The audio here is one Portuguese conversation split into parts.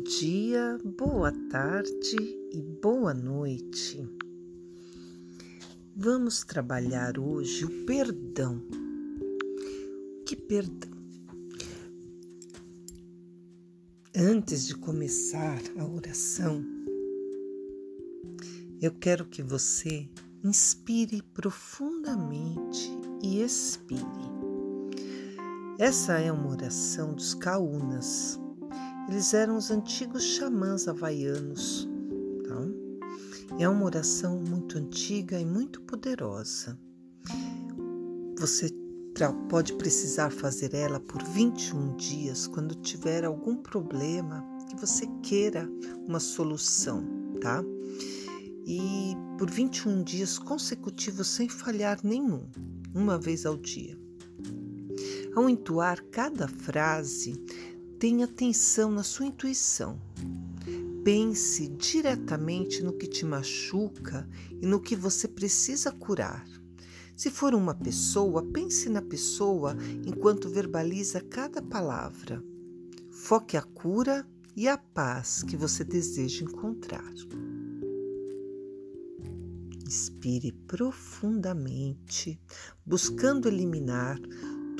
Bom dia, boa tarde e boa noite. Vamos trabalhar hoje o perdão. Que perdão? Antes de começar a oração, eu quero que você inspire profundamente e expire. Essa é uma oração dos caunas eles eram os antigos xamãs havaianos. Tá? É uma oração muito antiga e muito poderosa. Você pode precisar fazer ela por 21 dias quando tiver algum problema que você queira uma solução, tá? E por 21 dias consecutivos sem falhar nenhum, uma vez ao dia. Ao entoar cada frase, Tenha atenção na sua intuição. Pense diretamente no que te machuca e no que você precisa curar. Se for uma pessoa, pense na pessoa enquanto verbaliza cada palavra. Foque a cura e a paz que você deseja encontrar. Inspire profundamente, buscando eliminar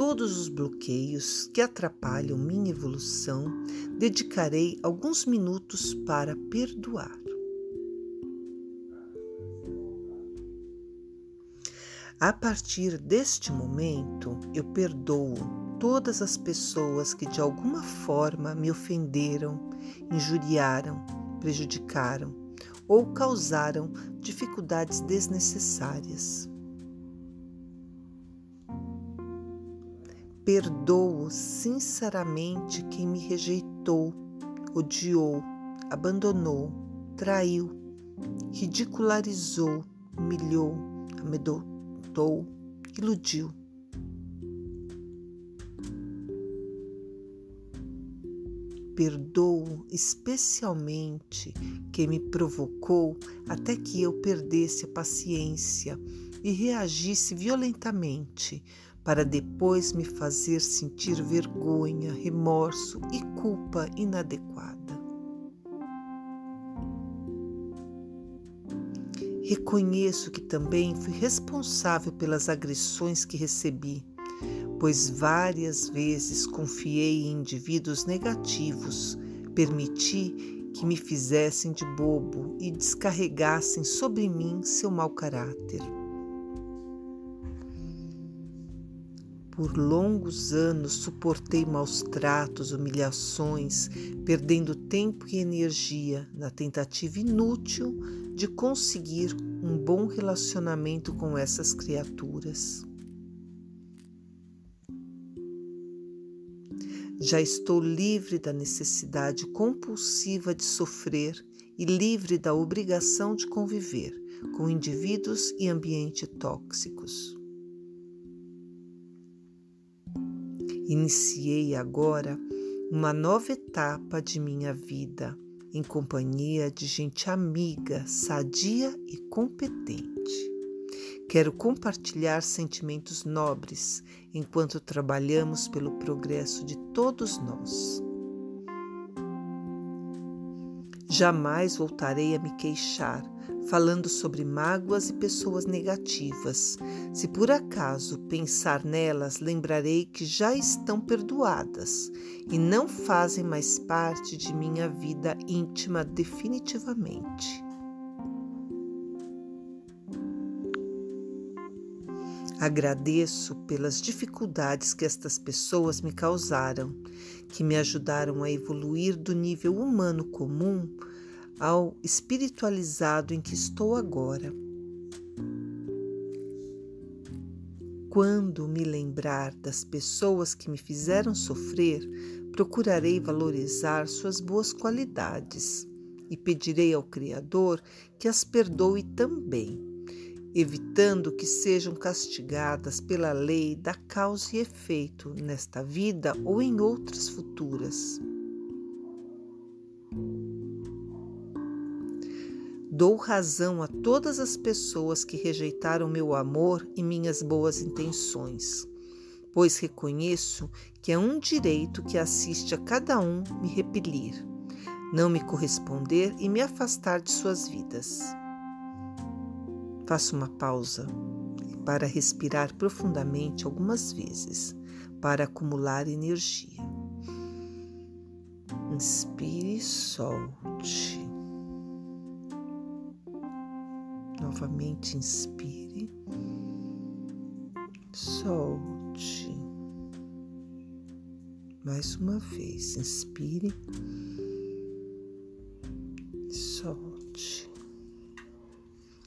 todos os bloqueios que atrapalham minha evolução, dedicarei alguns minutos para perdoar. A partir deste momento, eu perdoo todas as pessoas que de alguma forma me ofenderam, injuriaram, prejudicaram ou causaram dificuldades desnecessárias. Perdoo sinceramente quem me rejeitou, odiou, abandonou, traiu, ridicularizou, humilhou, amedrontou, iludiu. Perdoo especialmente quem me provocou até que eu perdesse a paciência e reagisse violentamente, para depois me fazer sentir vergonha, remorso e culpa inadequada. Reconheço que também fui responsável pelas agressões que recebi, pois várias vezes confiei em indivíduos negativos, permiti que me fizessem de bobo e descarregassem sobre mim seu mau caráter. Por longos anos suportei maus tratos, humilhações, perdendo tempo e energia na tentativa inútil de conseguir um bom relacionamento com essas criaturas. Já estou livre da necessidade compulsiva de sofrer e livre da obrigação de conviver com indivíduos e ambientes tóxicos. Iniciei agora uma nova etapa de minha vida em companhia de gente amiga, sadia e competente. Quero compartilhar sentimentos nobres enquanto trabalhamos pelo progresso de todos nós. Jamais voltarei a me queixar falando sobre mágoas e pessoas negativas. Se por acaso pensar nelas, lembrarei que já estão perdoadas e não fazem mais parte de minha vida íntima definitivamente. Agradeço pelas dificuldades que estas pessoas me causaram, que me ajudaram a evoluir do nível humano comum ao espiritualizado em que estou agora. Quando me lembrar das pessoas que me fizeram sofrer, procurarei valorizar suas boas qualidades e pedirei ao Criador que as perdoe também, evitando que sejam castigadas pela lei da causa e efeito nesta vida ou em outras futuras. Dou razão a todas as pessoas que rejeitaram meu amor e minhas boas intenções, pois reconheço que é um direito que assiste a cada um me repelir. não me corresponder e me afastar de suas vidas. Faço uma pausa para respirar profundamente algumas vezes, para acumular energia. Inspire e solte. Novamente inspire, solte. Mais uma vez, inspire, solte.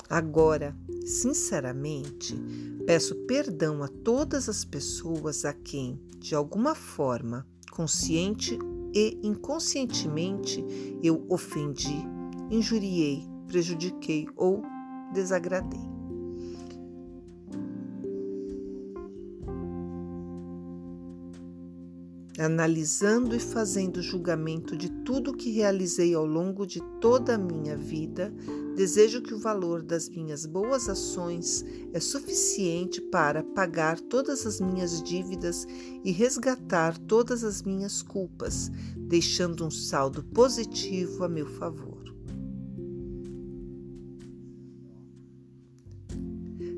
Agora, sinceramente, peço perdão a todas as pessoas a quem, de alguma forma, consciente e inconscientemente, eu ofendi, injuriei, prejudiquei ou desagradei. analisando e fazendo julgamento de tudo que realizei ao longo de toda a minha vida, desejo que o valor das minhas boas ações é suficiente para pagar todas as minhas dívidas e resgatar todas as minhas culpas, deixando um saldo positivo a meu favor.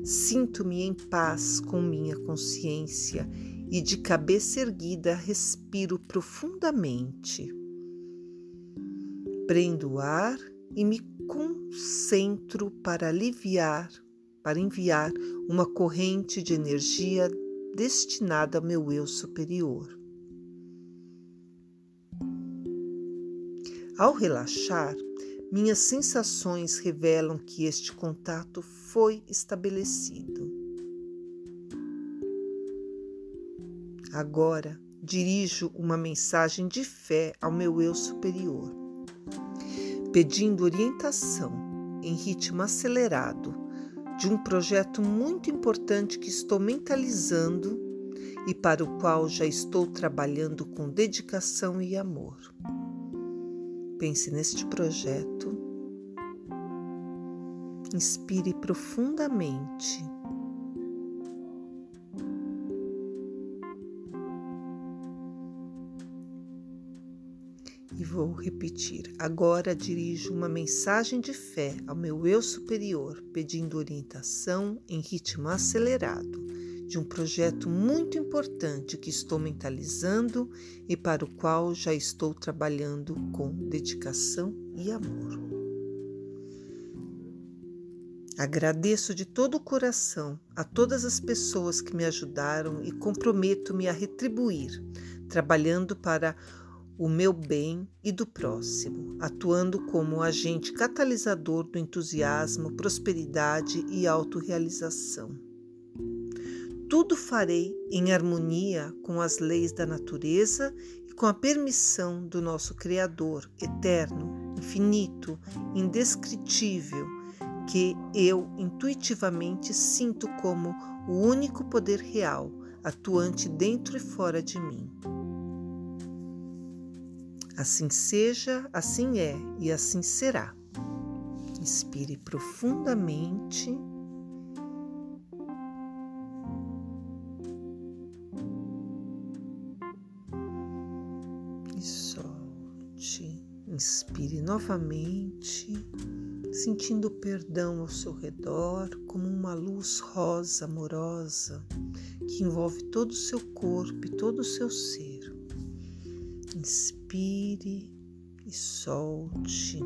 Sinto-me em paz com minha consciência e de cabeça erguida respiro profundamente. Prendo o ar e me concentro para aliviar, para enviar uma corrente de energia destinada ao meu eu superior. Ao relaxar, minhas sensações revelam que este contato foi estabelecido. Agora dirijo uma mensagem de fé ao meu eu superior, pedindo orientação em ritmo acelerado de um projeto muito importante que estou mentalizando e para o qual já estou trabalhando com dedicação e amor. Pense neste projeto. Inspire profundamente E vou repetir. Agora dirijo uma mensagem de fé ao meu eu superior, pedindo orientação em ritmo acelerado de um projeto muito importante que estou mentalizando e para o qual já estou trabalhando com dedicação e amor. Agradeço de todo o coração a todas as pessoas que me ajudaram e comprometo-me a retribuir, trabalhando para o meu bem e do próximo, atuando como agente catalisador do entusiasmo, prosperidade e autorrealização. Tudo farei em harmonia com as leis da natureza e com a permissão do nosso Criador eterno, infinito, indescritível, que eu intuitivamente sinto como o único poder real, atuante dentro e fora de mim. Assim seja, assim é e assim será. Inspire profundamente. Novamente, sentindo perdão ao seu redor como uma luz rosa amorosa que envolve todo o seu corpo e todo o seu ser. Inspire e solte.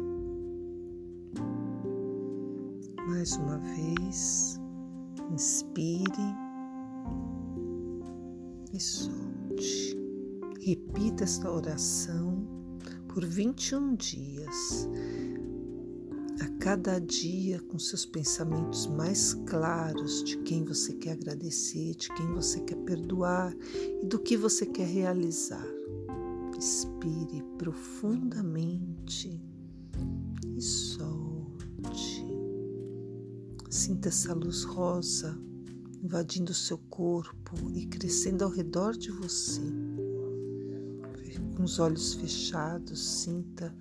Mais uma vez, inspire e solte. Repita esta oração por 21 dias. A cada dia, com seus pensamentos mais claros de quem você quer agradecer, de quem você quer perdoar e do que você quer realizar. Inspire profundamente e solte. Sinta essa luz rosa invadindo seu corpo e crescendo ao redor de você. Com os olhos fechados, sinta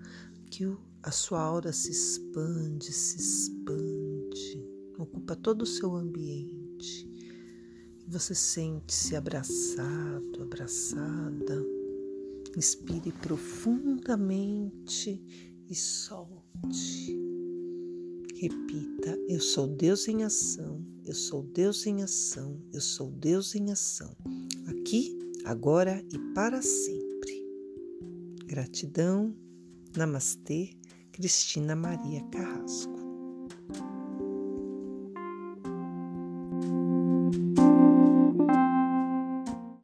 que a sua aura se expande, se expande, ocupa todo o seu ambiente. Você sente-se abraçado, abraçada Inspire profundamente e solte. Repita: Eu sou Deus em ação, eu sou Deus em ação, eu sou Deus em ação. Aqui, agora e para sempre. Gratidão. Namastê, Cristina Maria Carrasco.